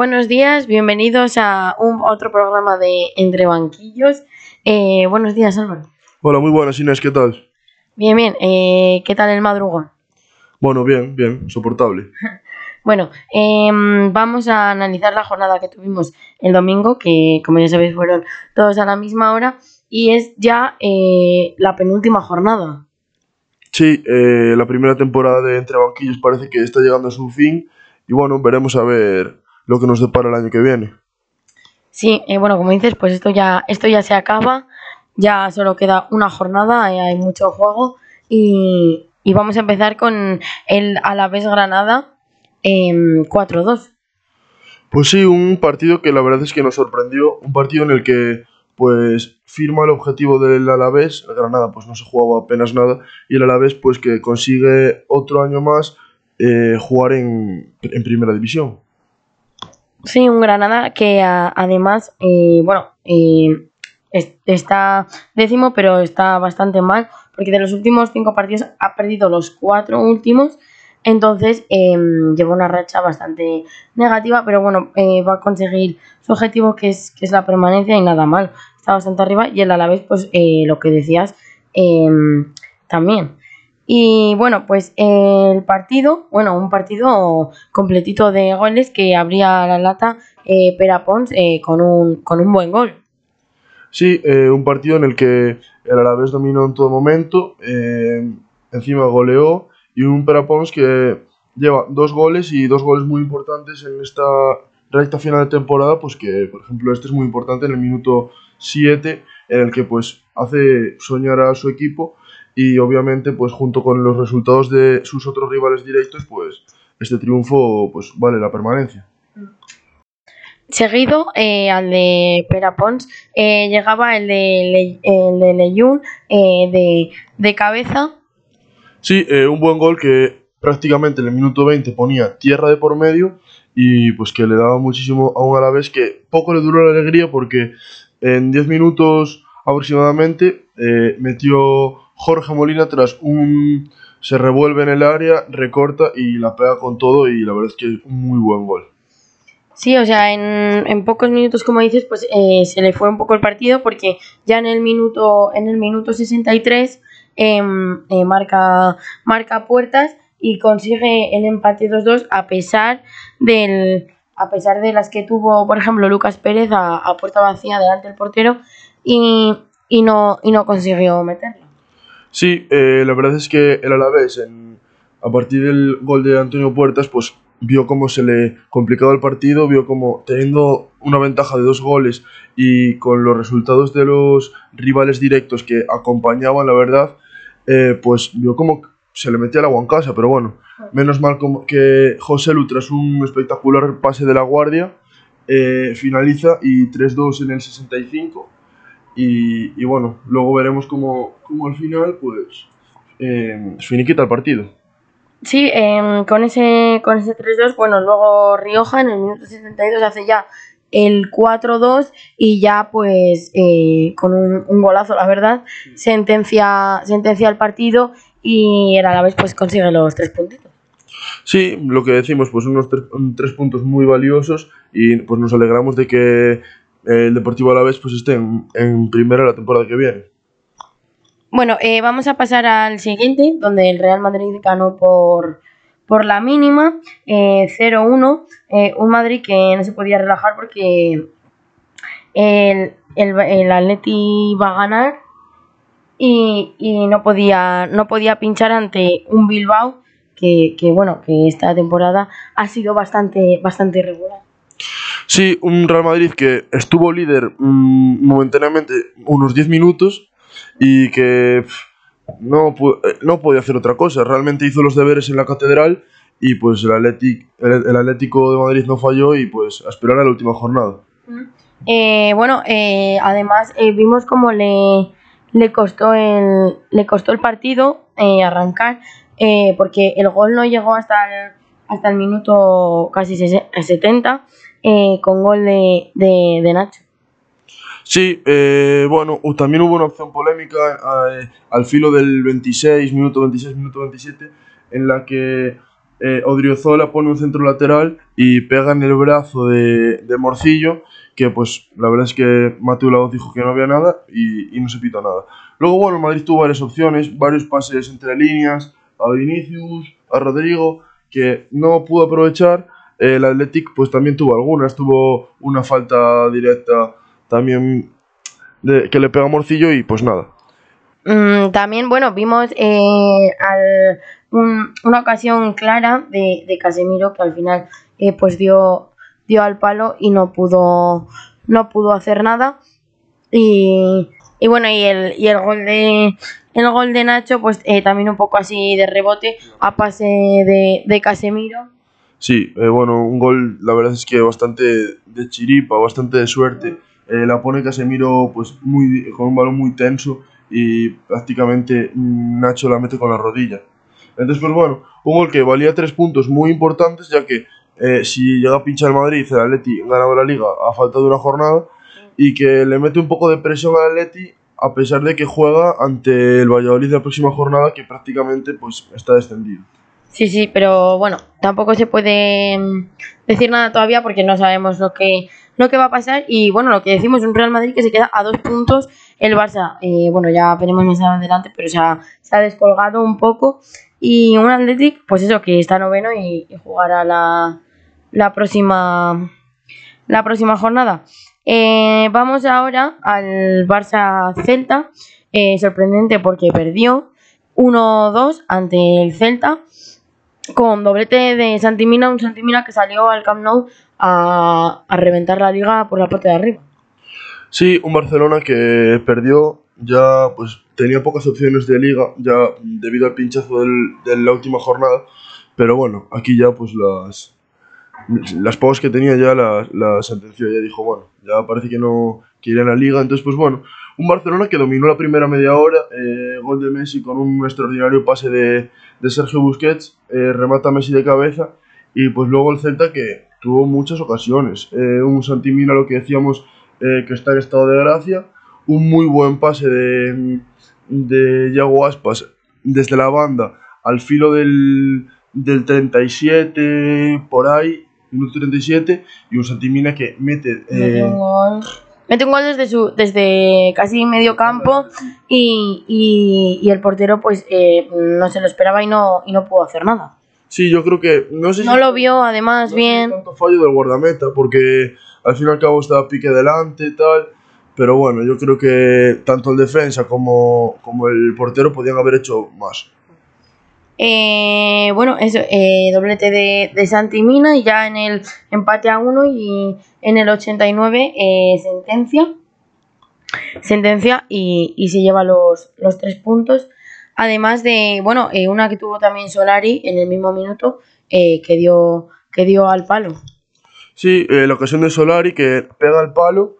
Buenos días, bienvenidos a un otro programa de Entre Banquillos. Eh, buenos días, Álvaro. Hola, muy buenas Inés, ¿qué tal? Bien, bien. Eh, ¿Qué tal el madrugón? Bueno, bien, bien, soportable. Bueno, em, vamos a analizar la jornada que tuvimos el domingo, que como ya sabéis fueron todos a la misma hora, y es ya eh, la penúltima jornada. Sí, eh, la primera temporada de Entre Banquillos parece que está llegando a su fin y bueno, veremos a ver lo que nos depara el año que viene. Sí, eh, bueno, como dices, pues esto ya, esto ya se acaba, ya solo queda una jornada, eh, hay mucho juego y, y vamos a empezar con el Alavés Granada em, 4-2. Pues sí, un partido que la verdad es que nos sorprendió, un partido en el que pues firma el objetivo del Alavés, el Granada pues no se jugaba apenas nada y el Alavés pues que consigue otro año más eh, jugar en, en primera división. Sí, un Granada que además, eh, bueno, eh, es- está décimo, pero está bastante mal, porque de los últimos cinco partidos ha perdido los cuatro últimos, entonces em, lleva una racha bastante negativa, pero bueno, eh, va a conseguir su objetivo que es, que es la permanencia y nada mal, está bastante arriba y el Alavés, pues eh, lo que decías em, también. Y bueno, pues el partido, bueno, un partido completito de goles que abría la lata eh, Pera Pons eh, con, un, con un buen gol. Sí, eh, un partido en el que el Alavés dominó en todo momento, eh, encima goleó y un Perapons que lleva dos goles y dos goles muy importantes en esta recta final de temporada, pues que por ejemplo este es muy importante en el minuto 7 en el que pues hace soñar a su equipo y obviamente pues junto con los resultados de sus otros rivales directos pues este triunfo pues vale la permanencia. Seguido eh, al de Pera Pons eh, llegaba el de, el de Leyun eh, de, de cabeza. Sí, eh, un buen gol que prácticamente en el minuto 20 ponía tierra de por medio y pues que le daba muchísimo a un Alavés que poco le duró la alegría porque en 10 minutos aproximadamente metió Jorge Molina tras un... se revuelve en el área, recorta y la pega con todo y la verdad es que es un muy buen gol. Sí, o sea, en, en pocos minutos, como dices, pues eh, se le fue un poco el partido porque ya en el minuto, en el minuto 63 em, eh, marca, marca puertas y consigue el empate 2-2 a pesar del a pesar de las que tuvo, por ejemplo, Lucas Pérez a, a puerta vacía delante del portero y, y no, y no consiguió meterlo. Sí, eh, la verdad es que el Alavés, en- a partir del gol de Antonio Puertas, pues vio cómo se le complicaba el partido, vio cómo teniendo una ventaja de dos goles y con los resultados de los rivales directos que acompañaban, la verdad, eh, pues vio cómo se le metía el agua en casa, pero bueno, menos mal como que José Lu, tras un espectacular pase de la guardia, eh, finaliza y 3-2 en el 65. Y, y bueno, luego veremos cómo, cómo al final, pues, eh, finiquita el partido. Sí, em, con ese, con ese 3-2, bueno, luego Rioja en el minuto 72 hace ya el 4-2 y ya pues eh, con un, un golazo, la verdad, sentencia, sentencia el partido y el Alavés pues consigue los tres puntitos. Sí, lo que decimos, pues unos tres, tres puntos muy valiosos y pues nos alegramos de que eh, el Deportivo Alavés pues esté en, en primera la temporada que viene. Bueno, eh, vamos a pasar al siguiente, donde el Real Madrid ganó por, por la mínima, eh, 0-1. eh, un Madrid que no se podía relajar porque el, el, el Atleti iba a ganar y, y no, podía, no podía pinchar ante un Bilbao que, que, bueno, que esta temporada ha sido bastante, bastante irregular. Sí, un Real Madrid que estuvo líder mm, momentáneamente unos 10 minutos y que pf, no, eh, no podía hacer otra cosa. Realmente hizo los deberes en la catedral y pues el, Athletic- el, Atlético de Madrid no falló y pues a esperar a la última jornada. Eh, bueno, eh, además eh, vimos cómo le, le costó el le costó el partido eh, arrancar porque el gol no llegó hasta el, hasta el minuto casi sese- 70 eh, con gol de, de, de Nacho. Sí, eh, bueno, también hubo una opción polémica eh, al filo del 26, minuto 26, minuto 27, en la que eh, Odriozola pone un centro lateral y pega en el brazo de, de Morcillo, que pues la verdad es que Mateo Laoz dijo que no había nada y, y no se pitó nada. Luego, bueno, Madrid tuvo varias opciones, varios pases entre líneas, a Vinicius, a Rodrigo, que no pudo aprovechar. El Athletic pues también tuvo algunas, tuvo una falta directa también de, que le pega a Morcillo y pues nada. Mm, también, bueno, vimos eh, una ocasión clara de, de Casemiro que al final eh, pues dio, dio al palo y no pudo, no pudo hacer nada. Y, y bueno, y el, y el gol de el gol de Nacho, pues eh, también un poco así de rebote a pase de, de Casemiro. Sí, eh, bueno, un gol, la verdad es que bastante de chiripa, bastante de suerte. Eh, la pone Casemiro pues muy, con un balón muy tenso y prácticamente Nacho la mete con la rodilla. Entonces, pues bueno, un gol que valía tres puntos muy importantes, ya que eh, si llega a pinchar el Madrid, el Atleti ganaba la liga a falta de una jornada y que le mete un poco de presión al Atleti a pesar de que juega ante el Valladolid de la próxima jornada que prácticamente pues está descendido. Sí, sí, pero bueno, tampoco se puede mm, decir nada todavía porque no sabemos lo que, lo que va a pasar. Y bueno, lo que decimos, un Real Madrid que se queda a dos puntos. El Barça, eh, bueno, ya veremos más adelante, pero se ha, se ha descolgado un poco. Y un Athletic, pues eso, que está noveno y, jugará la, la, próxima, la próxima jornada. Eh, vamos ahora al Barça Celta. Eh, sorprendente porque perdió 1-2 ante el Celta con doblete de Santimina, un Santimina que salió al Camp Nou a, a reventar la liga por la parte de arriba. Sí, un Barcelona que perdió, ya pues tenía pocas opciones de liga, ya debido al pinchazo del- de la última jornada, pero bueno, aquí ya pues las, las pocas que tenía ya la, la sentenció, ya dijo, bueno, ya parece que no quiere la liga, entonces pues bueno, un Barcelona que dominó la primera media hora, eh, gol de Messi con un extraordinario pase de, de Sergio Busquets, eh, remata Messi de cabeza, y pues luego el Celta que tuvo muchas ocasiones, eh, un Santimina, lo que decíamos, que está en estado de gracia, un muy buen pase de, de Yago Aspas desde la banda al filo del, del 37, por ahí, minuto 37, y un Santimina que mete... Eh. Mete un gol desde, su, desde casi medio campo y, y, y el portero pues eh, no se lo esperaba y no, y no pudo hacer nada. sí, yo creo que... No sé No si lo vio además no sé si bien. tanto fallo del guardameta, porque al fin y al cabo estaba pique delante y tal. Pero bueno, yo creo que tanto el defensa como, como el portero podían haber hecho más. Eh, bueno, eso, eh, doblete de, de Santi Mina y ya en el empate a uno y en el 89 eh, sentencia. Sentencia y, y se lleva los, los tres puntos. Además de, bueno, eh, una que tuvo también Solari en el mismo minuto eh, que, dio, que dio al palo. Sí, la ocasión de Solari que pega el palo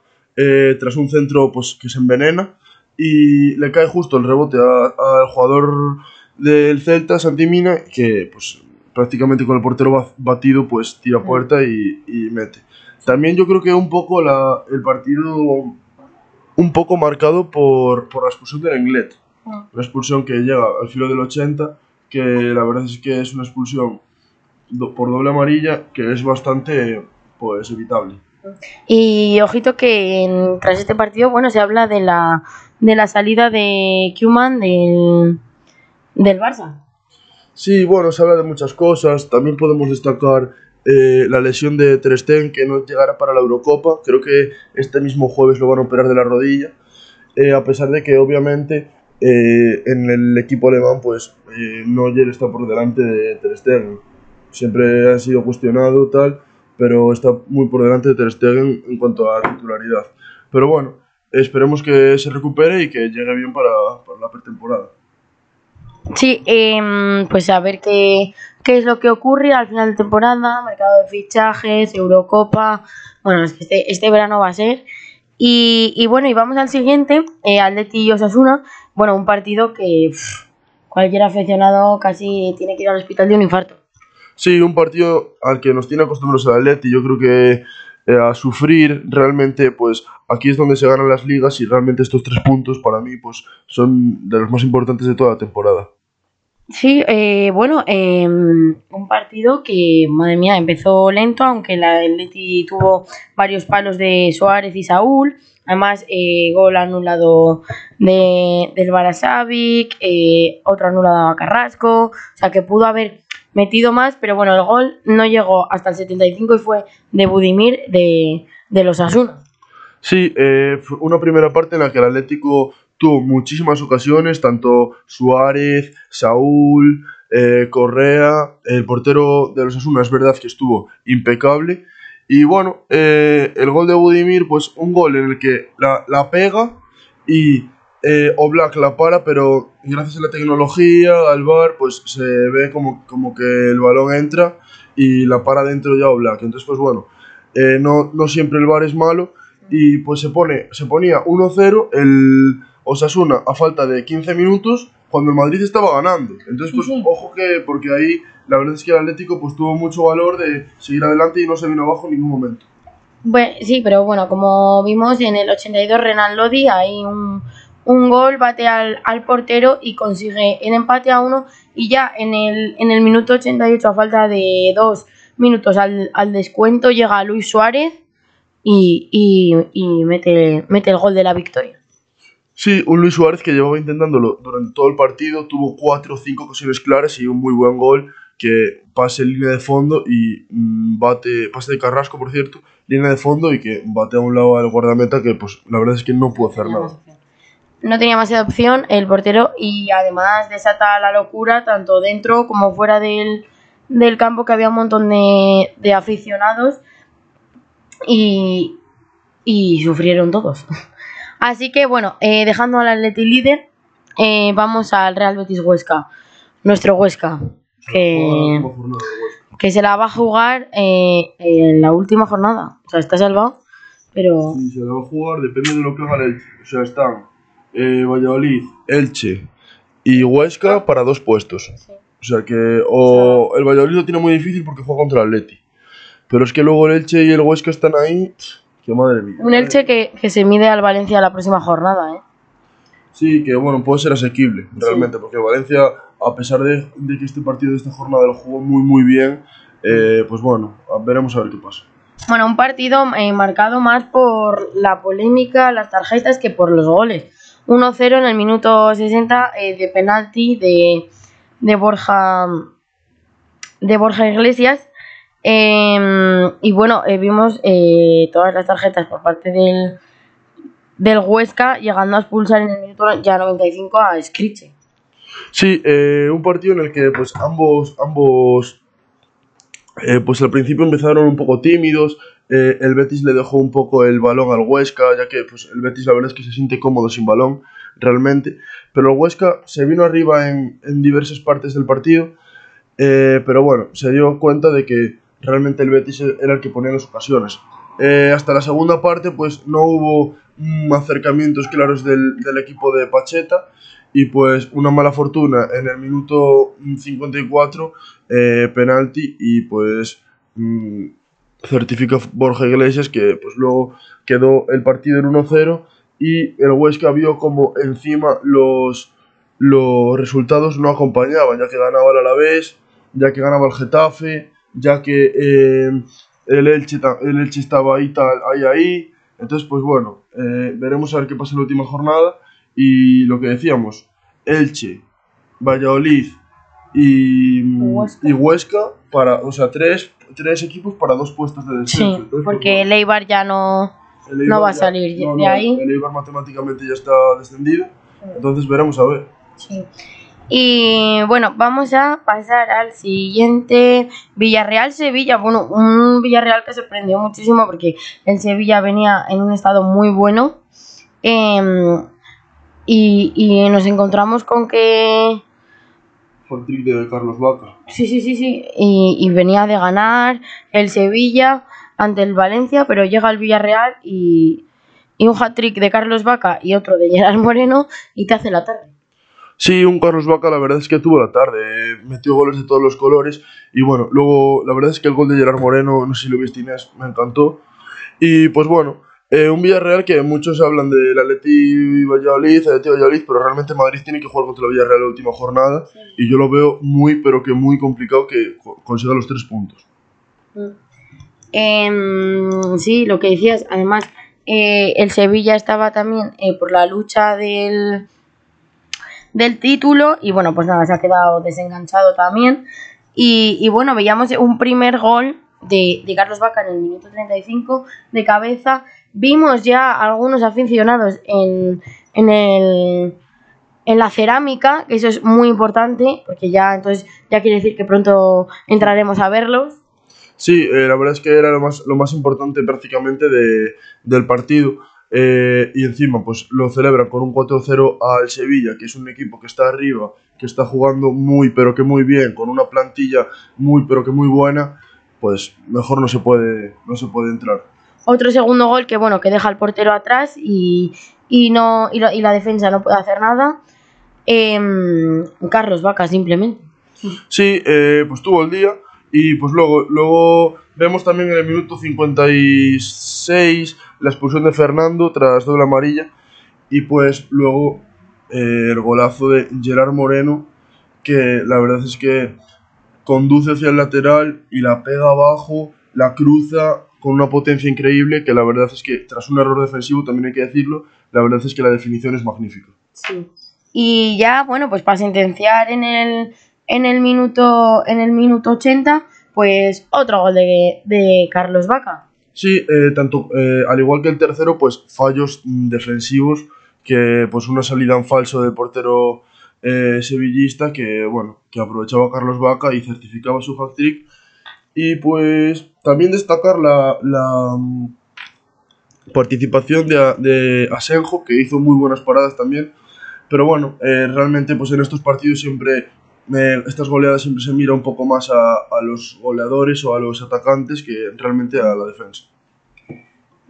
tras un centro pues, que se envenena y le cae justo el rebote al jugador del Celta, Santimina, que pues prácticamente con el portero ba- batido pues tira puerta y, y mete. También yo creo que un poco la, el partido un poco marcado por, por la expulsión del Englet. Mm. Una expulsión que llega al filo del 80, que la verdad es que es una expulsión do- por doble amarilla que es bastante pues evitable. Y ojito que en- tras este partido, bueno, se habla de la, de la salida de Kuman del, del Barça. Sí, bueno, se habla de muchas cosas. También podemos destacar eh, la lesión de Ter que no llegará para la Eurocopa. Creo que este mismo jueves lo van a operar de la rodilla. Eh, a pesar de que, obviamente, eh, en el equipo alemán, pues, eh, Neuer está por delante de Ter. Siempre ha sido cuestionado, tal, pero está muy por delante de Ter en cuanto a titularidad. Pero bueno, esperemos que se recupere y que llegue bien para, para la pretemporada. Sí, em, pues a ver qué, qué es lo que ocurre al final de temporada, mercado de fichajes, Eurocopa. Bueno, este, este verano va a ser. Y, y bueno, y vamos al siguiente, eh, Atleti y Osasuna. Bueno, un partido que cualquier aficionado casi tiene que ir al hospital de un infarto. Sí, un partido al que nos tiene acostumbrados el Atleti, yo creo que eh, a sufrir realmente, pues aquí es donde se ganan las ligas y realmente estos tres puntos para mí pues son de los más importantes de toda la temporada. Sí, eh, bueno, eh, un partido que, madre mía, empezó lento, aunque la, el Leti tuvo varios palos de Suárez y Saúl. Además, eh, gol anulado de, del Barasavic, eh, otro anulado a Carrasco. O sea, que pudo haber metido más, pero bueno, el gol no llegó hasta el 75 y fue de Budimir de, de los Asuna. Sí, eh, una primera parte en la que el Atlético tuvo muchísimas ocasiones, tanto Suárez, Saúl, eh, Correa, el portero de los Asuna es verdad que estuvo impecable. Y bueno, eh, el gol de Budimir, pues un gol en el que la, la pega y eh, Oblak la para, pero gracias a la tecnología, al VAR, pues se ve como, como que el balón entra y la para dentro ya Oblak. Entonces, pues bueno, eh, no, no siempre el VAR es malo y pues se, pone, se ponía 1-0 el Osasuna a falta de 15 minutos cuando el Madrid estaba ganando. Entonces, pues sí. ojo que, porque ahí la verdad es que el Atlético pues tuvo mucho valor de seguir adelante y no se vino abajo en ningún momento. Bueno, sí, pero bueno, como vimos en el 82 Renan Lodi, hay un, un gol, bate al, al portero y consigue el empate a uno y ya en el, en el minuto 88 a falta de dos minutos al, al descuento llega Luis Suárez y, y, y mete, mete el gol de la victoria. Sí, un Luis Suárez que llevaba intentándolo durante todo el partido, tuvo cuatro o cinco ocasiones claras y un muy buen gol que pase en línea de fondo y mm, bate, pase de Carrasco, por cierto, línea de fondo y que bate a un lado al guardameta que pues la verdad es que no pudo hacer nada. No tenía más opción el portero y además desata la locura tanto dentro como fuera del, del campo que había un montón de, de aficionados y, y sufrieron todos. Así que bueno, eh, dejando al Atleti líder, eh, vamos al Real Betis Huesca, nuestro Huesca, que, que se la va a jugar eh, en la última jornada. O sea, está salvado, pero Sí, se la va a jugar, depende de lo que haga el. O sea, están eh, Valladolid, Elche y Huesca para dos puestos. O sea que o el Valladolid lo tiene muy difícil porque juega contra el Atleti. Pero es que luego el Elche y el Huesca están ahí. Que madre mía. un Elche que, que se mide al Valencia la próxima jornada, ¿eh? Sí, que bueno, puede ser asequible, realmente, porque Valencia, a pesar de, de que este partido de esta jornada lo jugó muy, muy bien, eh, pues bueno, veremos a ver qué pasa. Bueno, un partido eh, marcado más por la polémica, las tarjetas, que por los goles. 1-0 en el minuto 60 eh, de penalti de, de Borja de Borja Iglesias. Eh, y bueno, eh, vimos eh, todas las tarjetas por parte del, del Huesca, llegando a expulsar en el minuto ya 95 a Scriche. Sí, un partido en el que pues ambos, ambos pues al principio empezaron un poco tímidos, eh, el Betis le dejó un poco el balón al Huesca, ya que pues, el Betis la verdad es que se siente cómodo sin balón, realmente, pero el Huesca se vino arriba en, en diversas partes del partido, eh, pero bueno, se dio cuenta de que realmente el Betis era el que ponía las ocasiones. Eh, hasta la segunda parte pues no hubo mm, acercamientos claros del, del equipo de Pacheta, y pues una mala fortuna en el minuto 54, eh, penalti y pues mm, certifica Borja Iglesias que pues luego quedó el partido en 1-0 y el Huesca vio como encima los, los resultados no acompañaban, ya que ganaba el Alavés, ya que ganaba el Getafe, ya que eh, el, Elche, el Elche estaba ahí, tal, ahí, ahí. Entonces, pues bueno, eh, veremos a ver qué pasa en la última jornada. Y lo que decíamos, Elche, Valladolid y Huesca. y Huesca para, o sea, tres, tres equipos para dos puestos de descenso. Sí, Entonces, pues, porque el Eibar ya no... no va a salir de ahí. El Eibar matemáticamente ya está descendido. Entonces veremos a ver. Sí. Y bueno, vamos a pasar al siguiente Villarreal-Sevilla. Bueno, un Villarreal que sorprendió muchísimo porque el Sevilla venía en un estado muy bueno. Em, y, y nos encontramos con que. Por de Carlos Vaca. Sí, sí, sí, sí. Y, y venía de ganar el Sevilla ante el Valencia, pero llega el Villarreal y, y un hat-trick de Carlos Vaca y otro de Gerard Moreno y te hace la tarde. Sí, un Carlos Vaca, la verdad es que tuvo la tarde, eh, metió goles de todos los colores y bueno, luego la verdad es que el gol de Gerard Moreno, no sé si lo viste Inés, me encantó. Y pues bueno, Eh, un Villarreal que muchos hablan del Atleti Valladolid, Atleti Valladolid, pero realmente Madrid tiene que jugar contra el Villarreal la última jornada y yo lo veo muy, pero que muy complicado que co- consiga los tres puntos. Em, sí, lo que decías, además, eh, el Sevilla estaba también eh, por la lucha del, del título y bueno, pues nada, se ha quedado desenganchado también. Y, y bueno, veíamos un primer gol de, de Carlos Vaca en el minuto 35 de cabeza. Vimos ya algunos aficionados en, en, el, en la cerámica, que eso es muy importante, porque ya entonces ya quiere decir que pronto entraremos a verlos. Sí, eh, la verdad es que era lo más, lo más importante prácticamente de, del partido. eh, y encima, pues lo celebran con un 4-0 al Sevilla, que es un equipo que está arriba, que está jugando muy, pero que muy bien, con una plantilla muy, pero que muy buena. Pues mejor no se puede, no se puede entrar. Otro segundo gol que bueno, que deja al portero atrás y, y no y, la- y la defensa no puede hacer nada. Em, Carlos Vaca, simplemente. Sí, eh, pues tuvo el día. Y pues luego, luego vemos también en el minuto 56 la expulsión de Fernando tras doble amarilla. Y pues luego eh, el golazo de Gerard Moreno, que la verdad es que conduce hacia el lateral y la pega abajo, la cruza con una potencia increíble, que la verdad es que tras un error defensivo, también hay que decirlo, la verdad es que la definición es magnífica. Sí. Y ya, bueno, pues para sentenciar en el, en el minuto en el minuto 80, pues otro gol de, de Carlos Vaca. Sí, eh, tanto eh, al igual que el tercero, pues fallos defensivos, que pues una salida en falso del portero eh, sevillista que bueno, que aprovechaba Carlos Vaca y certificaba su hat trick. Y pues también destacar la, la mm, participación de, de Asenjo, que hizo muy buenas paradas también. Pero bueno, eh, realmente pues en estos partidos siempre eh, estas goleadas siempre se mira un poco más a, a los goleadores o a los atacantes que realmente a la defensa.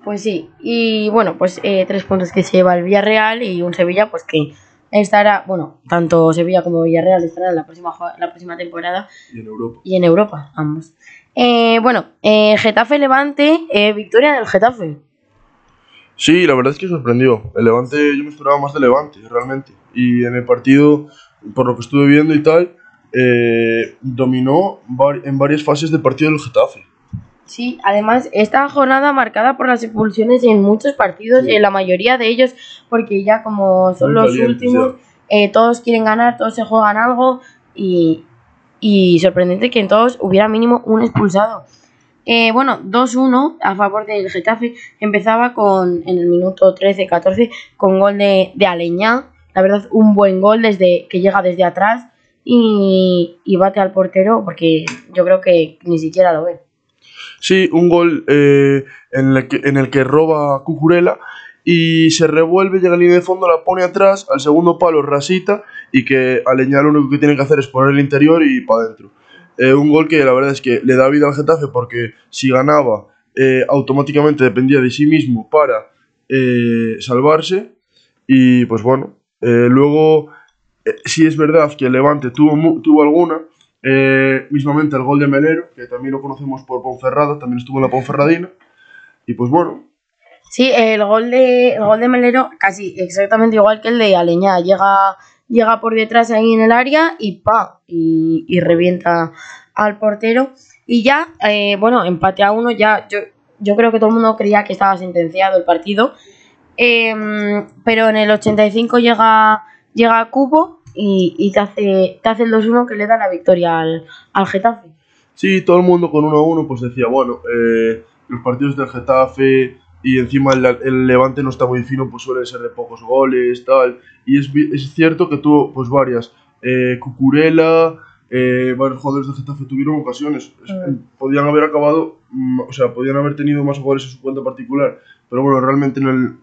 Pues sí, y bueno, pues eh, tres puntos que se lleva el Villarreal y un Sevilla, pues que estará, bueno, tanto Sevilla como Villarreal estarán en la próxima, la próxima temporada Y en Europa. y en Europa, ambos. Eh, bueno, eh, Getafe Levante, eh, victoria del Getafe. Sí, la verdad es que sorprendió. El Levante, yo me esperaba más de Levante, realmente. Y en el partido, por lo que estuve viendo y tal, eh, dominó en varias fases del partido del Getafe. Sí, además esta jornada marcada por las expulsiones en muchos partidos, Sí. en la mayoría de ellos, porque ya como son los últimos, eh, todos quieren ganar, todos se juegan algo y, y sorprendente que en todos hubiera mínimo un expulsado. Eh, bueno, 2-1 a favor del Getafe. Empezaba con en el minuto 13-14 con gol de, de Aleñá. La verdad, un buen gol desde que llega desde atrás y, y bate al portero porque yo creo que ni siquiera lo ve. Sí, un gol eh, en, el que, en el que roba Cucurella y se revuelve, llega a línea de fondo, la pone atrás, al segundo palo rasita y que Aleñá lo único que tiene que hacer es poner el interior y para adentro. Eh, un gol que la verdad es que le da vida al Getafe porque si ganaba eh, automáticamente dependía de sí mismo para eh, salvarse y pues bueno, eh, luego eh, sí es verdad que el Levante tuvo, tuvo alguna, mismamente el gol de Melero, que también lo conocemos por Ponferrada, también estuvo en la Ponferradina. Y pues bueno, Sí, el gol de el gol de Melero casi exactamente igual que el de Aleñá. Llega, llega por detrás ahí en el área y pa y, y revienta al portero. Y ya, eh, bueno, empate a uno, ya yo, yo creo que todo el mundo creía que estaba sentenciado el partido. Em, pero en el 85 llega, llega Cubo y, y te, hace, te hace el 2-1 que le da la victoria al, al Getafe. sí, todo el mundo con 1-1 pues decía, bueno, eh, los partidos del Getafe y encima el, el Levante no está muy fino, pues suelen ser de pocos goles, tal. Y es, es cierto que tuvo pues varias. Eh, Cucurella, eh, varios jugadores del Getafe tuvieron ocasiones. Es-. Podían haber acabado, mm, o sea, podían haber tenido más goles en su cuenta particular. Pero bueno, realmente en el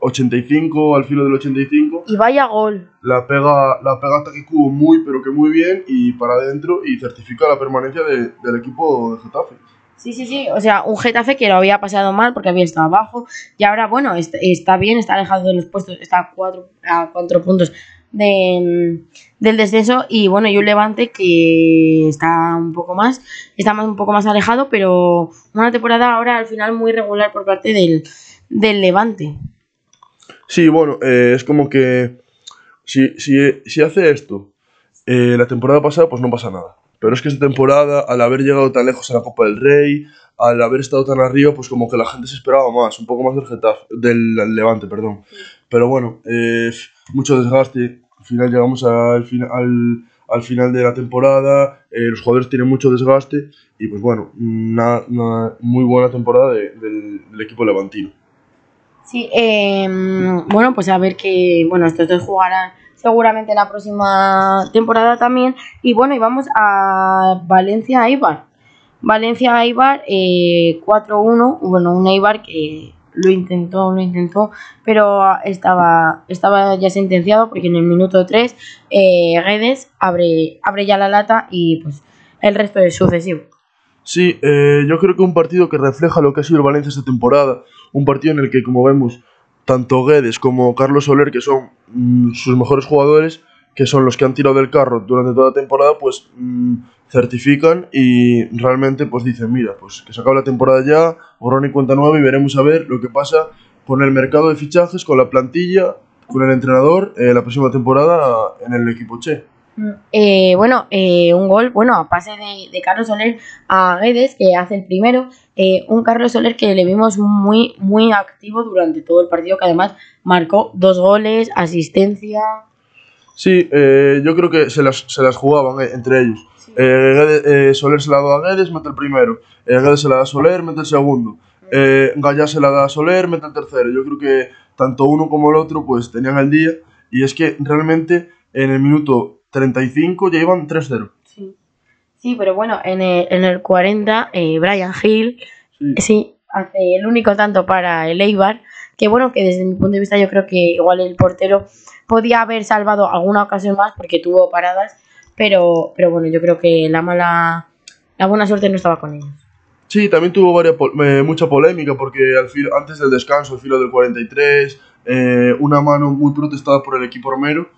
85, al filo del 85, Y vaya gol. la pega, la pega ataque cubo muy, pero que muy bien y para adentro y certifica la permanencia de- del equipo de Getafe. Sí, sí, sí. O sea, un Getafe que lo había pasado mal porque había estado abajo. Y ahora, bueno, est- está bien, está alejado de los puestos, está a cuatro, a cuatro puntos de, del descenso. Y bueno, y un Levante que está un poco más, está más, un poco más alejado, pero una temporada ahora al final muy regular por parte del, del Levante. Sí, bueno, eh, es como que si, si, si hace esto eh, la temporada pasada, pues no pasa nada. Pero es que esta temporada, al haber llegado tan lejos a la Copa del Rey, al haber estado tan arriba, pues como que la gente se esperaba más, un poco más del Getafe, del Levante, perdón. Pero bueno, eh, mucho desgaste. Al final llegamos al, fin, al, al final de la temporada, eh, los jugadores tienen mucho desgaste y pues bueno, una, muy buena temporada de, del, equipo levantino. Sí, eh, bueno, pues a ver que, bueno, estos dos jugarán seguramente la próxima temporada también. Y bueno, y vamos a Valencia Eibar. Valencia Eibar eh, 4-1, bueno, un Eibar que lo intentó, lo intentó, pero estaba, estaba ya sentenciado porque en el minuto 3 eh, abre, abre ya la lata y pues el resto es sucesivo. Sí, eh, yo creo que un partido que refleja lo que ha sido el Valencia esta temporada, un partido en el que, como vemos, tanto Guedes como Carlos Soler, que son mmm, sus mejores jugadores, que son los que han tirado del carro durante toda la temporada, pues mmm, certifican y realmente pues dicen, mira, pues que se acaba la temporada ya, borrón y cuenta nueva y veremos a ver lo que pasa con el mercado de fichajes, con la plantilla, con el entrenador eh, la próxima temporada en el equipo Che. Eh, bueno, eh, un gol, bueno, a pase de, de, Carlos Soler a Guedes, que hace el primero. Eh, un Carlos Soler que le vimos muy, muy activo durante todo el partido, que además marcó dos goles, asistencia. Sí, yo creo que se las, se las jugaban entre ellos. Sí. Guedes, Soler se la da a Guedes, mete el primero. Guedes se la da a Soler, mete el segundo. Eh, Gallá se la da a Soler, mete el tercero. Yo creo que tanto uno como el otro pues tenían el día. Y es que realmente en el minuto 35 ya iban 3-0. Sí. sí, pero bueno, en el, en el 40 eh, Brian Hill sí. sí. hace el único tanto para el Eibar, que bueno, que desde mi punto de vista yo creo que igual el portero podía haber salvado alguna ocasión más porque tuvo paradas, pero, pero bueno, yo creo que la mala, la buena suerte no estaba con ellos. Sí, también tuvo varias, eh, mucha polémica porque al filo, antes del descanso, el filo del 43, eh, una mano muy protestada por el equipo Romero,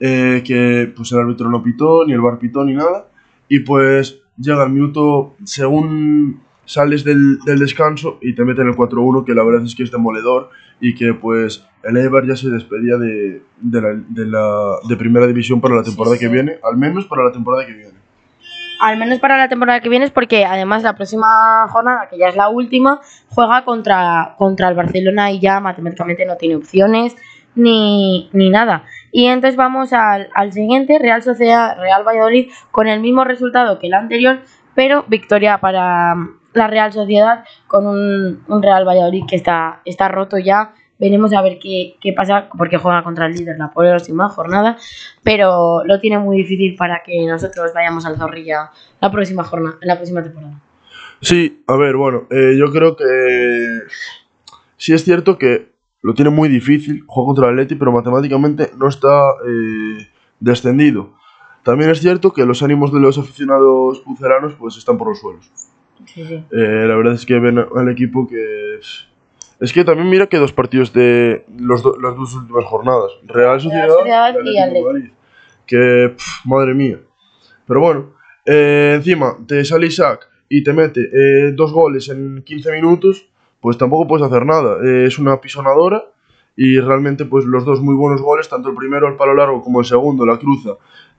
eh, que pues el árbitro no pitó, ni el bar pitó, ni nada. Y pues llega el minuto, según sales del, del descanso y te meten el 4-1, que la verdad es que es demoledor y que pues el Eibar ya se despedía de, de, la, de, la, de primera división para la temporada sí, sí. que viene, al menos para la temporada que viene. Al menos para la temporada que viene es porque además la próxima jornada, que ya es la última, juega contra, contra el Barcelona y ya matemáticamente no tiene opciones ni, ni nada. Y entonces vamos al, al, siguiente, Real Sociedad, Real Valladolid, con el mismo resultado que el anterior, pero victoria para la Real Sociedad con un, un Real Valladolid que está, está roto ya. Veremos a ver qué, qué, pasa, porque juega contra el líder la próxima jornada, pero lo tiene muy difícil para que nosotros vayamos al Zorrilla la próxima jornada, la próxima temporada. Sí, a ver, bueno, eh, yo creo que sí es cierto que lo tiene muy difícil, juega contra el Atleti, pero matemáticamente no está eh, descendido. También es cierto que los ánimos de los aficionados puceranos pues están por los suelos. Sí, sí. Eh, la verdad es que ven al equipo que... Es que también mira que dos partidos de los do, las dos últimas jornadas. Real Sociedad, Real Sociedad y Atleti. Madrid. Que, pff, madre mía. Pero bueno, eh, encima te sale Isaac y te mete eh, dos goles en 15 minutos pues tampoco puedes hacer nada. Eh, es una pisonadora y realmente pues los dos muy buenos goles, tanto el primero el palo largo como el segundo la cruza,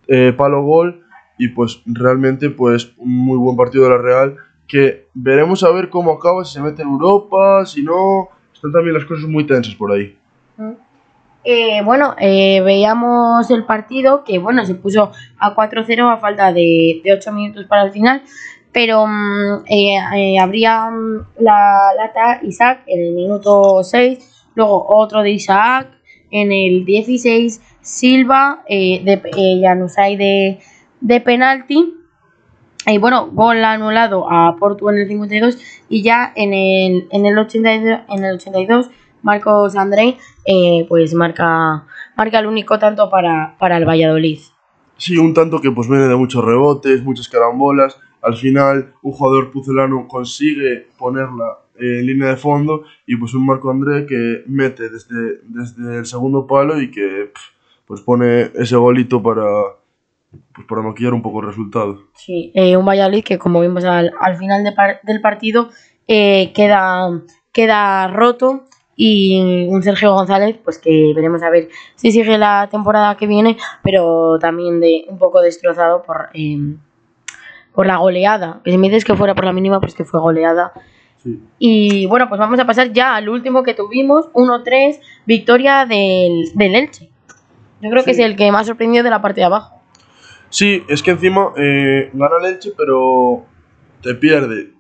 eh, palo gol y pues realmente pues un muy buen partido de la Real que veremos a ver cómo acaba, si se mete en Europa, si no, están también las cosas muy tensas por ahí. Eh, bueno, eh, veíamos el partido que bueno, se puso a 4-0 a falta de, de 8 minutos para el final pero um, eh, eh, habría um, la lata Isaac en el minuto 6, luego otro de Isaac en el 16, Silva eh, de eh, Janusay de, de penalti. Y bueno, gol anulado a Porto en el 52 y ya en el, en el, 82, en el 82 Marcos André eh, pues marca, marca el único tanto para, para el Valladolid. Sí, un tanto que pues viene de muchos rebotes, muchas carambolas, al final un jugador pucelano consigue ponerla en línea de fondo y pues un Marco André que mete desde, desde el segundo palo y que pues pone ese golito para pues para maquillar un poco el resultado. Sí, eh, un Valladolid que como vimos al, al final de del partido eh, queda, queda roto y un Sergio González, pues que veremos a ver si sigue la temporada que viene, pero también de un poco destrozado por, eh, por la goleada. Que si me dices que fuera por la mínima, pues que fue goleada. Sí. Y bueno, pues vamos a pasar ya al último que tuvimos, 1-3, victoria del, del Elche. Yo creo que es el que más sorprendió de la parte de abajo. Sí, es que encima eh, gana el Elche, pero te pierde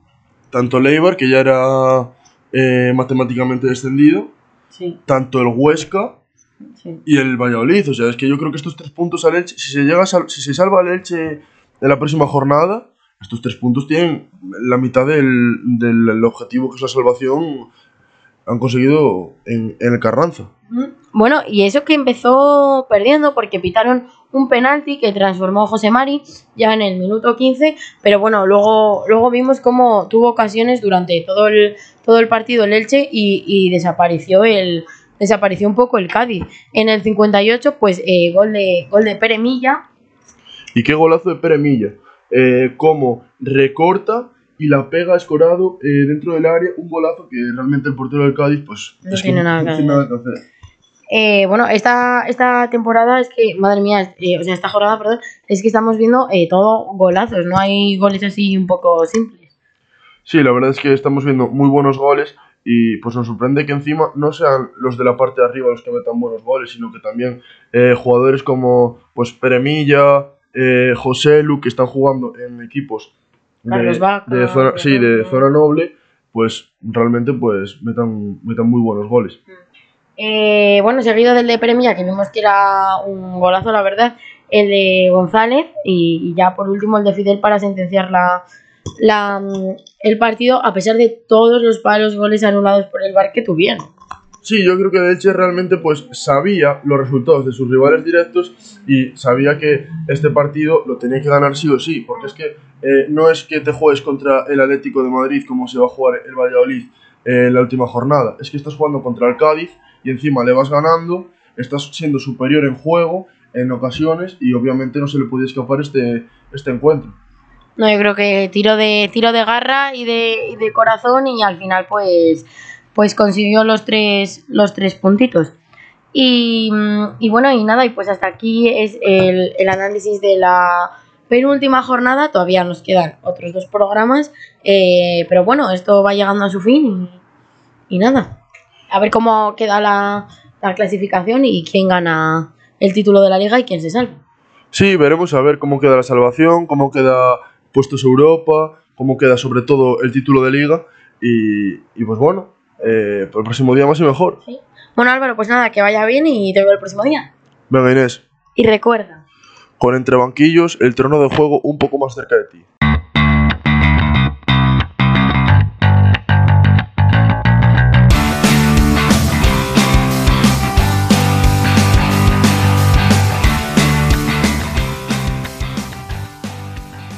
tanto el Eibar, que ya era eh, matemáticamente descendido, Sí, tanto el Huesca y el Valladolid. O sea, es que yo creo que estos tres puntos al Elche, si se, llega a si se salva el Elche en la próxima jornada, estos tres puntos tienen la mitad del, del el objetivo que es la salvación. Han conseguido en, en el Carranza. Bueno, y eso que empezó perdiendo porque pitaron un penalti que transformó José Mari ya en el minuto 15, pero bueno, luego, luego vimos cómo tuvo ocasiones durante todo el, todo el partido el Elche y, y desapareció el desapareció un poco el Cádiz. En el 58, pues eh, gol de gol de Pere Milla, Y qué golazo de Pere Milla. Eh, cómo recorta y la pega Escorado eh, dentro del área. Un golazo que realmente el portero del Cádiz, pues. No es tiene que nada no tiene nada que hacer. Eh, bueno, esta, esta temporada es que, madre mía, eh, o sea, esta jornada, perdón, es que estamos viendo eh, todo golazos, no hay goles así un poco simples. Sí, la verdad es que estamos viendo muy buenos goles. Y pues nos sorprende que encima no sean los de la parte de arriba los que metan buenos goles, sino que también jugadores como pues Peremilla, eh, José Lu, que están jugando en equipos de, zona, sí, de zona noble, pues realmente pues metan, metan muy buenos goles. Eh, bueno, seguido del de Premia, que vimos que era un golazo, la verdad, el de González y, y ya por último el de Fidel para sentenciar la, la, mm, el partido, a pesar de todos los palos goles anulados por el VAR que tuvieron. Sí, yo creo que de Elche realmente pues sabía los resultados de sus rivales directos y sabía que este partido lo tenía que ganar sí o sí, porque es que eh, no es que te juegues contra el Atlético de Madrid como se va a jugar el Valladolid eh, la última jornada, es que estás jugando contra el Cádiz y encima le vas ganando, estás siendo superior en juego en ocasiones y obviamente no se le puede escapar este, este encuentro. No, yo creo que tiro de, tiro de garra y de, y de corazón y al final pues, pues consiguió los tres, los tres puntitos. Y, y bueno, y nada, y pues hasta aquí es el, el análisis de la penúltima jornada. Todavía nos quedan otros dos programas, eh, pero bueno, esto va llegando a su fin y, y nada. A ver cómo queda la, la clasificación y quién gana el título de la liga y quién se salva. Sí, veremos a ver cómo queda la salvación, cómo queda puestos Europa, cómo queda sobre todo el título de liga y, y pues bueno, eh, para el próximo día más y mejor. ¿sí? Bueno, Álvaro, pues nada, que vaya bien y te veo el próximo día. Venga Inés, Y recuerda. con entre banquillos el trono de juego un poco más cerca de ti.